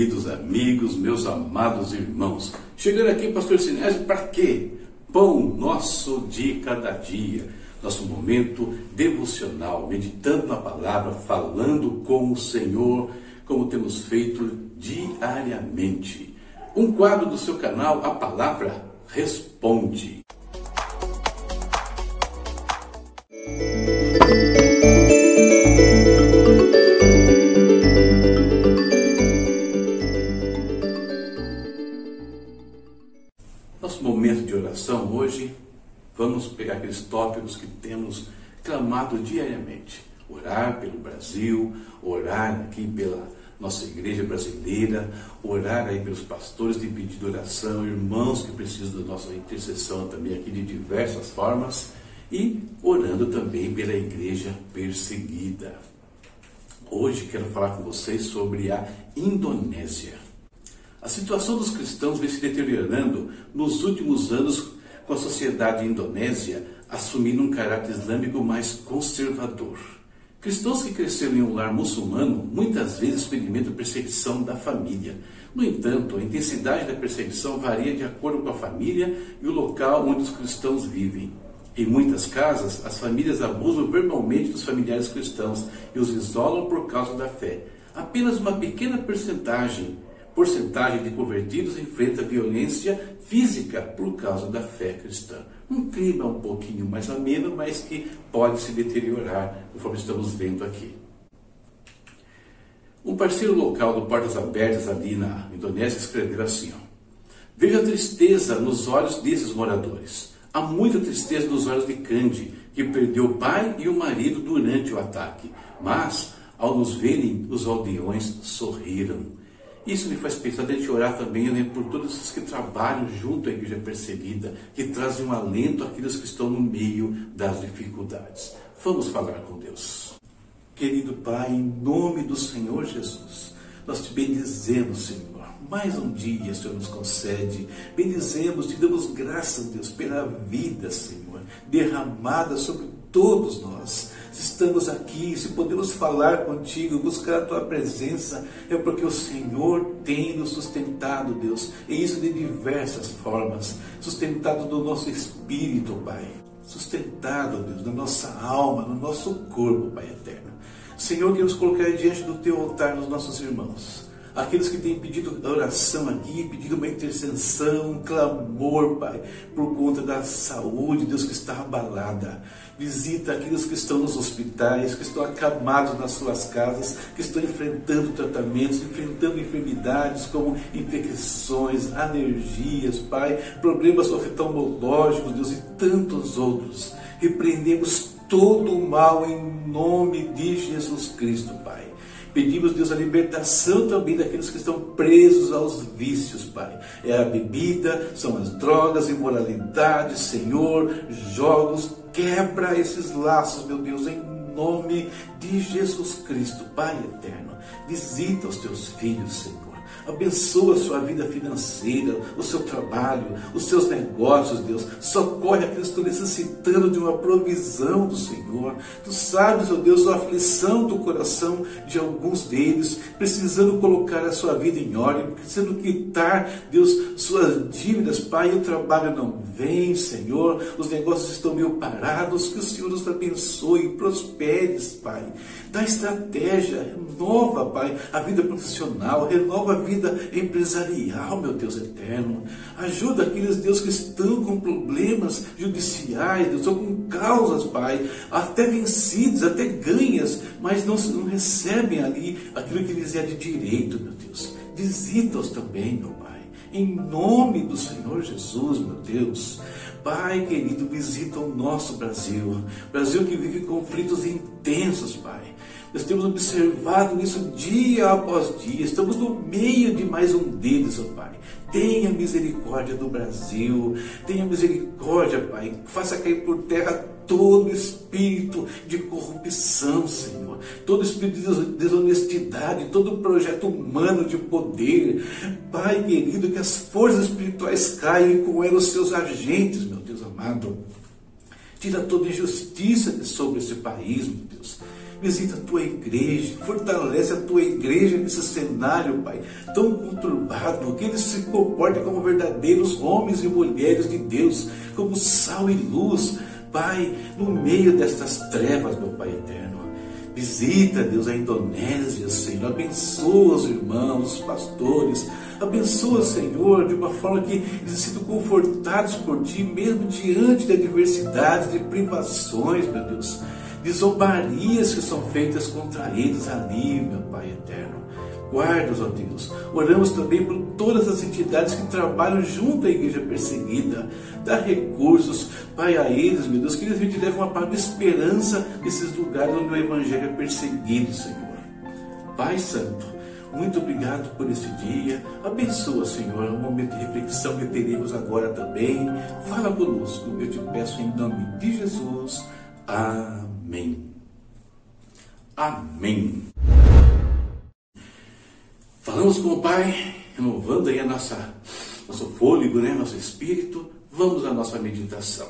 Queridos amigos, meus amados irmãos. Chegando aqui, Pastor Sinésio, para quê? Pão nosso de cada dia. Nosso momento devocional, meditando na palavra, falando com o Senhor, como temos feito diariamente. Um quadro do seu canal, a palavra responde. Aqueles tópicos que temos clamado diariamente. Orar pelo Brasil, orar aqui pela nossa igreja brasileira, orar aí pelos pastores de pedido de oração, irmãos que precisam da nossa intercessão também aqui de diversas formas e orando também pela igreja perseguida. Hoje quero falar com vocês sobre a Indonésia. A situação dos cristãos vem se deteriorando nos últimos anos com a sociedade indonésia assumindo um caráter islâmico mais conservador. Cristãos que cresceram em um lar muçulmano muitas vezes experimentam perseguição da família. No entanto, a intensidade da perseguição varia de acordo com a família e o local onde os cristãos vivem. Em muitas casas, as famílias abusam verbalmente dos familiares cristãos e os isolam por causa da fé. Apenas uma pequena percentagem porcentagem de convertidos enfrenta violência física por causa da fé cristã. Um clima um pouquinho mais ameno, mas que pode se deteriorar, conforme estamos vendo aqui. Um parceiro local do Portas Abertas ali na Indonésia escreveu assim: ó, a tristeza nos olhos desses moradores. Há muita tristeza nos olhos de Candy, que perdeu o pai e o marido durante o ataque. Mas, ao nos verem, os aldeões sorriram. Isso me faz pensar de gente orar também né, por todos os que trabalham junto à igreja perseguida, que trazem um alento àqueles que estão no meio das dificuldades. Vamos falar com Deus. Querido Pai, em nome do Senhor Jesus, nós te bendizemos, Senhor. Mais um dia, Senhor, nos concede. Bendizemos, te damos graças, Deus, pela vida, Senhor, derramada sobre todos nós. Se estamos aqui, se podemos falar contigo, buscar a tua presença, é porque o Senhor tem nos sustentado, Deus, e isso de diversas formas sustentado do nosso espírito, Pai, sustentado, Deus, na nossa alma, no nosso corpo, Pai eterno. Senhor, queremos colocar diante do teu altar os nossos irmãos aqueles que têm pedido oração aqui, pedido uma intercessão, um clamor, Pai, por conta da saúde, Deus, que está abalada. Visita aqueles que estão nos hospitais, que estão acamados nas suas casas, que estão enfrentando tratamentos, enfrentando enfermidades como infecções, alergias, Pai, problemas oftalmológicos, Deus, e tantos outros. Repreendemos todo o mal em nome de Jesus Cristo, Pai. Pedimos, Deus, a libertação também daqueles que estão presos aos vícios, Pai. É a bebida, são as drogas, imoralidade, Senhor, jogos. Quebra esses laços, meu Deus, em nome de Jesus Cristo, Pai eterno. Visita os teus filhos, Senhor Abençoa a sua vida financeira, o seu trabalho, os seus negócios, Deus. Socorre aqueles que estão necessitando de uma provisão do Senhor. Tu sabes, ó oh Deus, a aflição do coração de alguns deles, precisando colocar a sua vida em ordem, precisando quitar, Deus, suas dívidas, Pai. O trabalho não vem, Senhor. Os negócios estão meio parados. Que o Senhor nos abençoe prospere, Pai. Dá estratégia, renova, Pai, a vida profissional, renova a vida empresarial, meu Deus eterno. Ajuda aqueles, Deus, que estão com problemas judiciais, Deus, ou com causas, Pai, até vencidas, até ganhas, mas não, não recebem ali aquilo que lhes é de direito, meu Deus. Visita-os também, meu Pai. Em nome do Senhor Jesus, meu Deus. Pai querido, visita o nosso Brasil. Brasil que vive conflitos intensos, Pai. Nós temos observado isso dia após dia. Estamos no meio de mais um deles, ó Pai. Tenha misericórdia do Brasil. Tenha misericórdia, Pai. Faça cair por terra todo espírito de corrupção, Senhor. Todo espírito de desonestidade, todo projeto humano de poder. Pai querido, que as forças espirituais caiam com elas os seus agentes, meu Deus amado. Tira toda injustiça sobre esse país, meu Deus Visita a tua igreja, fortalece a tua igreja nesse cenário, Pai, tão conturbado, que eles se comportem como verdadeiros homens e mulheres de Deus, como sal e luz, Pai, no meio destas trevas, meu Pai eterno. Visita, Deus, a Indonésia, Senhor. Abençoa os irmãos, os pastores. Abençoa, Senhor, de uma forma que eles sintam confortados por Ti, mesmo diante da adversidade, de privações, meu Deus. De zombarias que são feitas contra eles ali, meu Pai eterno. Guarda-os, ó Deus. Oramos também por todas as entidades que trabalham junto à igreja perseguida. Dá recursos, Pai, a eles, meu Deus, que eles te levam uma palavra de esperança nesses lugares onde o Evangelho é perseguido, Senhor. Pai Santo, muito obrigado por esse dia. Abençoa, Senhor, o momento de reflexão que teremos agora também. Fala conosco, eu te peço em nome de Jesus. Amém. Amém. Falamos com o Pai, renovando aí a nossa, nosso fôlego, né? nosso espírito. Vamos à nossa meditação.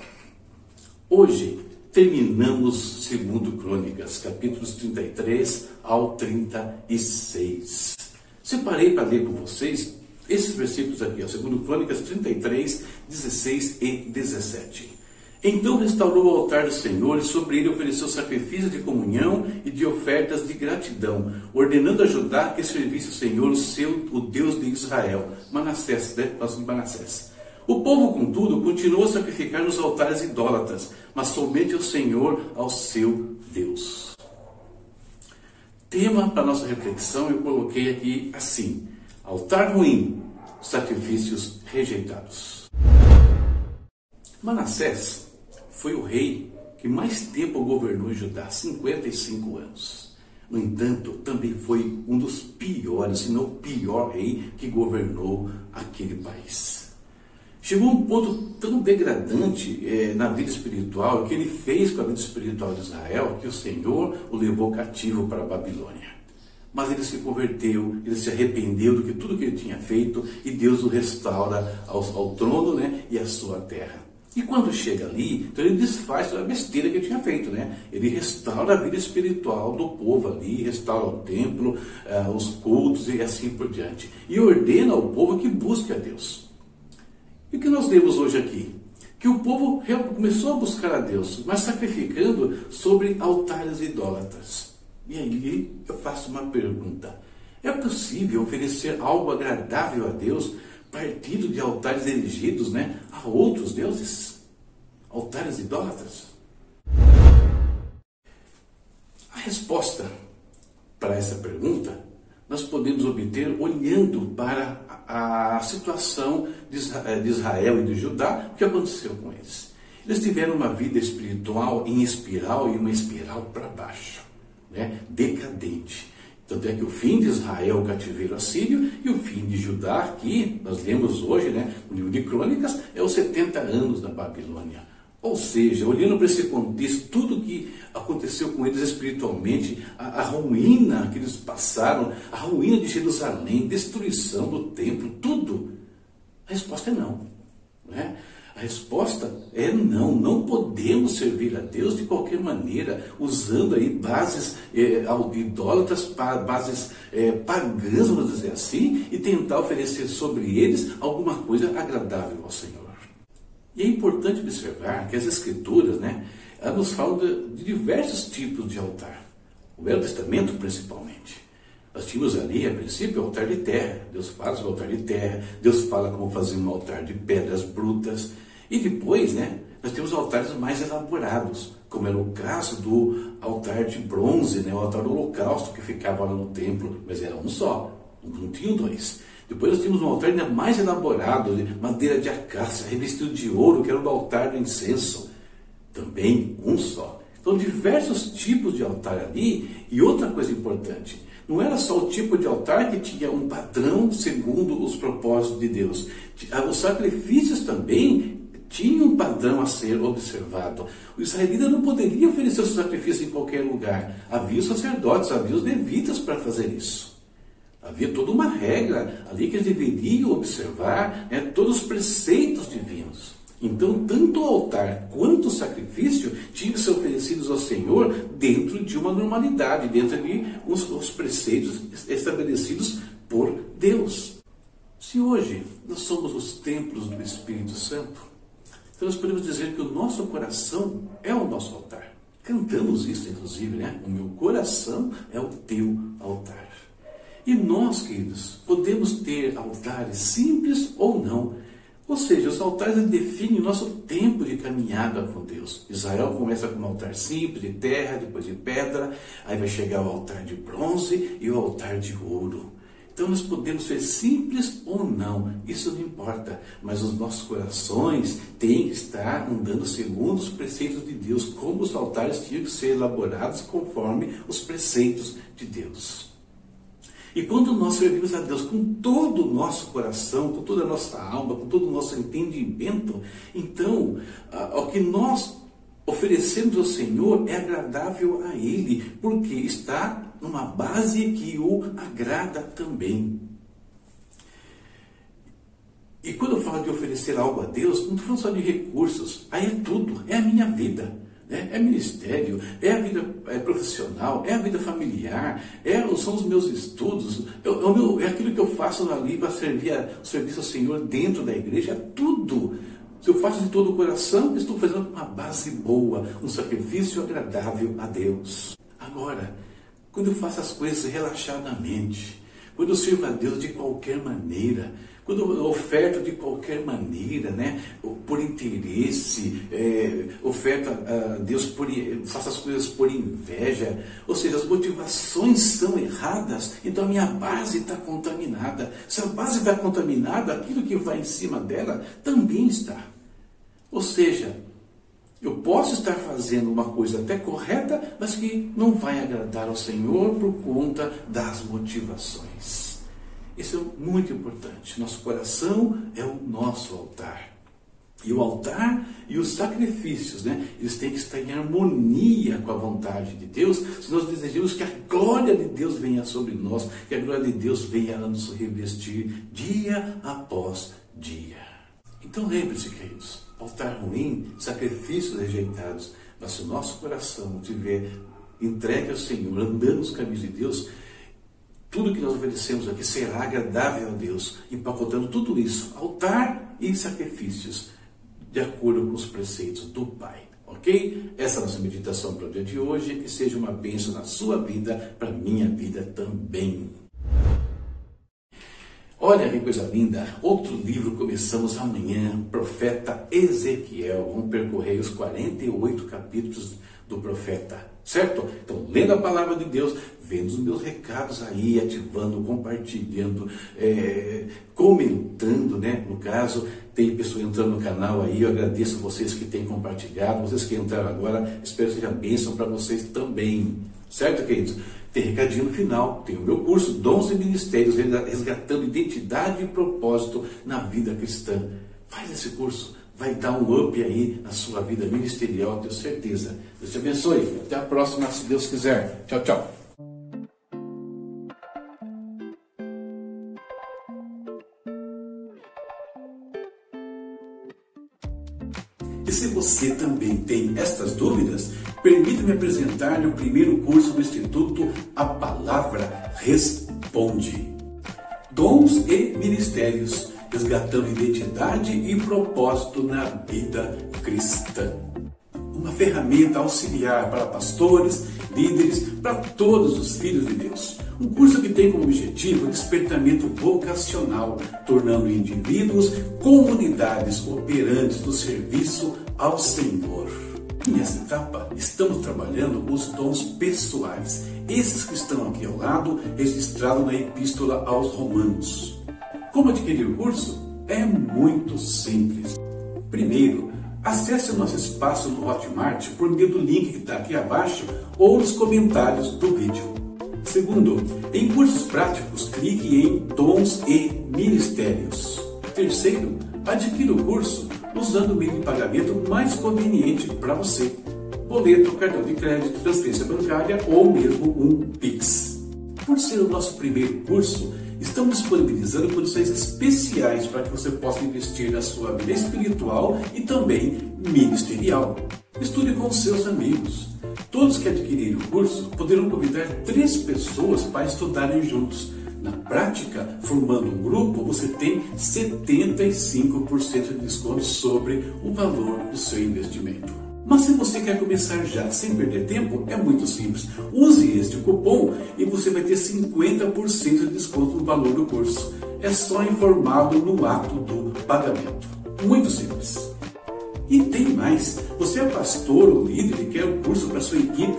Hoje terminamos segundo Crônicas, capítulos 33 ao 36. Separei para ler com vocês esses versículos aqui, ó, segundo Crônicas 33, 16 e 17. Então restaurou o altar do Senhor e sobre ele ofereceu sacrifícios de comunhão e de ofertas de gratidão, ordenando a Judá que servisse o Senhor, o seu, o Deus de Israel. Manassés, né? Nós Manassés. O povo, contudo, continuou a sacrificar nos altares idólatras, mas somente ao Senhor, ao seu Deus. Tema para nossa reflexão eu coloquei aqui assim: altar ruim, sacrifícios rejeitados. Manassés foi o rei que mais tempo governou Judá 55 anos. No entanto, também foi um dos piores, se não o pior rei que governou aquele país. Chegou a um ponto tão degradante é, na vida espiritual, que ele fez com a vida espiritual de Israel, que o Senhor o levou cativo para a Babilônia. Mas ele se converteu, ele se arrependeu do que tudo que ele tinha feito e Deus o restaura ao, ao trono né, e à sua terra. E quando chega ali, então ele desfaz toda a besteira que ele tinha feito, né? Ele restaura a vida espiritual do povo ali, restaura o templo, uh, os cultos e assim por diante. E ordena ao povo que busque a Deus. E o que nós lemos hoje aqui? Que o povo começou a buscar a Deus, mas sacrificando sobre altares idólatras. E aí eu faço uma pergunta: é possível oferecer algo agradável a Deus partindo de altares erigidos né, a outros deuses, altares idólatras? A resposta para essa pergunta nós podemos obter olhando para a, situação de Israel e de Judá, o que aconteceu com eles. Eles tiveram uma vida espiritual em espiral e uma espiral para baixo, né? decadente. Tanto é que o fim de Israel, o cativeiro assírio, e o fim de Judá, aqui, nós lemos hoje, né, no livro de Crônicas, é os 70 anos da Babilônia. Ou seja, olhando para esse contexto, tudo que aconteceu com eles espiritualmente, a, a, ruína que eles passaram, a ruína de Jerusalém, destruição do templo, tudo, a resposta é não. não é? A resposta é não, não podemos servir a Deus de qualquer maneira, usando aí bases é, idólatras, bases é, pagãs, vamos dizer assim, e tentar oferecer sobre eles alguma coisa agradável ao Senhor. E é importante observar que as Escrituras, né, nos falam de, de diversos tipos de altar. O Velho Testamento, principalmente. Nós tínhamos ali, a princípio, o altar de terra. Deus fala sobre o altar de terra. Deus fala como fazer um altar de pedras brutas. E depois, né, nós temos altares mais elaborados, como era o caso do altar de bronze, né, o altar do holocausto que ficava lá no templo, mas era um só, não tinham dois. Depois nós tínhamos um altar ainda mais elaborado, de madeira de acácia, revestido de ouro, que era o altar do incenso. Também um só. Então, diversos tipos de altar ali. E outra coisa importante, não era só o tipo de altar que tinha um padrão segundo os propósitos de Deus. Os sacrifícios também tinha um padrão a ser observado. O israelita não poderia oferecer o sacrifício em qualquer lugar. Havia os sacerdotes, havia os levitas para fazer isso. Havia toda uma regra ali que eles deveriam observar né, todos os preceitos divinos. Então, tanto o altar quanto o sacrifício tinham que ser oferecidos ao Senhor dentro de uma normalidade, dentro de os, os preceitos estabelecidos por Deus. Se hoje nós somos os templos do Espírito Santo, então nós podemos dizer que o nosso coração é o nosso altar. Cantamos isso, inclusive, né? O meu coração é o teu altar. E nós, queridos, podemos ter altares simples ou não, ou seja, os altares definem o nosso tempo de caminhada com Deus. Israel começa com um altar simples, de terra, depois de pedra, aí vai chegar o altar de bronze e o altar de ouro. Então nós podemos ser simples ou não, isso não importa, mas os nossos corações têm que estar andando segundo os preceitos de Deus, como os altares tinham que ser elaborados conforme os preceitos de Deus. E quando nós servimos a Deus com todo o nosso coração, com toda a nossa alma, com todo o nosso entendimento, então o que nós oferecemos ao Senhor é agradável a Ele, porque está numa base que o agrada também. E quando eu falo de oferecer algo a Deus, não estou falando só de recursos, aí é tudo, é a minha vida é, é ministério, é a vida é profissional, é a vida familiar, é, são os meus estudos, é, é, aquilo que eu faço ali para servir serviço ao Senhor dentro da igreja, é tudo. Se eu faço de todo o coração, estou fazendo uma base boa, um sacrifício agradável a Deus. Agora, quando eu faço as coisas relaxadamente, quando eu sirvo a Deus de qualquer maneira, quando oferta de qualquer maneira, né? por interesse, é, oferta a Deus por, faça as coisas por inveja, ou seja, as motivações são erradas, então a minha base está contaminada. Se a base está contaminada, aquilo que vai em cima dela também está. Ou seja, eu posso estar fazendo uma coisa até correta, mas que não vai agradar ao Senhor por conta das motivações. Isso é muito importante. Nosso coração é o nosso altar. E o altar e os sacrifícios, né? Eles têm que estar em harmonia com a vontade de Deus, se nós desejamos que a glória de Deus venha sobre nós, que a glória de Deus venha a nos revestir dia após dia. Então lembre-se, queridos, altar ruim, sacrifícios rejeitados, mas se o nosso coração estiver entregue ao Senhor, andando nos caminhos de Deus, tudo que nós oferecemos aqui será agradável a Deus, empacotando tudo isso, altar e sacrifícios, de acordo com os preceitos do Pai. Ok? Essa é a nossa meditação para o dia de hoje. Que seja uma bênção na sua vida, para minha vida também. Olha que coisa linda! Outro livro começamos amanhã, Profeta Ezequiel. Vamos percorrer os 48 capítulos do profeta, certo? Então, lendo a palavra de Deus, vendo os meus recados aí, ativando, compartilhando, é, comentando, né? No caso, tem pessoa entrando no canal aí, eu agradeço vocês que têm compartilhado, vocês que entraram agora, espero que seja bênção para vocês também, certo, queridos? Tem recadinho no final, tem o meu curso Dons e Ministérios, resgatando identidade e propósito na vida cristã. Faz esse curso vai dar um up aí na sua vida ministerial, tenho certeza. Deus te abençoe. Até a próxima, se Deus quiser. Tchau, tchau. E se você também tem dúvidas, permita-me apresentar-lhe o primeiro curso do Instituto A Palavra Responde. Dons e Ministérios resgatando identidade e propósito na vida cristã. Uma ferramenta auxiliar para pastores, líderes, para todos os filhos de Deus. Um curso que tem como objetivo o despertamento vocacional, tornando indivíduos comunidades operantes do serviço ao Senhor. Nessa etapa, estamos trabalhando os dons pessoais, esses que estão aqui ao lado, registrados na Epístola aos Romanos. Como adquirir o curso? É muito simples. Primeiro, acesse o nosso espaço no Hotmart por meio do link que está aqui abaixo ou nos comentários do vídeo. Segundo, em cursos práticos, clique em Dons e Ministérios. Terceiro, adquira o curso usando o meio de pagamento mais conveniente para você. Boleto, cartão de crédito, transferência bancária ou mesmo um Pix. Por ser o nosso primeiro curso, Estamos disponibilizando condições especiais para que você possa investir na sua vida espiritual e também ministerial. Estude com seus amigos. Todos que adquirirem o curso poderão convidar três pessoas para estudarem juntos. Na prática, formando um grupo, você tem 75% de desconto sobre o valor do seu investimento. Mas se você quer começar já sem perder tempo, é muito simples. Use este cupom e você vai ter 50% de desconto no valor do curso. É só informá-lo no ato do pagamento. Muito simples. E tem mais. Você é pastor ou líder e quer um curso para sua equipe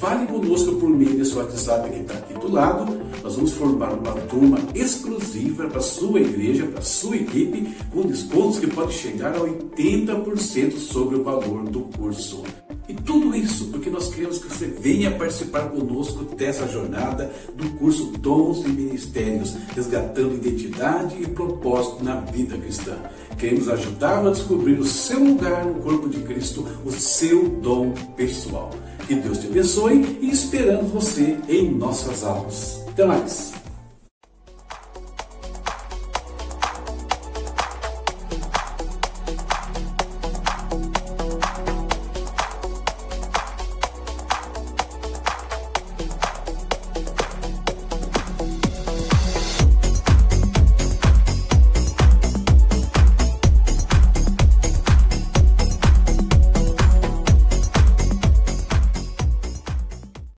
Fale conosco por meio desse WhatsApp que está aqui do lado. Nós vamos formar uma turma exclusiva para sua igreja, para sua equipe, com descontos que pode chegar a 80% sobre o valor do curso. E tudo isso porque nós queremos que você venha participar conosco dessa jornada do curso Dons e Ministérios, resgatando identidade e propósito na vida cristã. Queremos ajudá-lo a descobrir o seu lugar no corpo de Cristo, o seu dom pessoal. Que Deus te abençoe e esperamos você em nossas aulas. Até mais!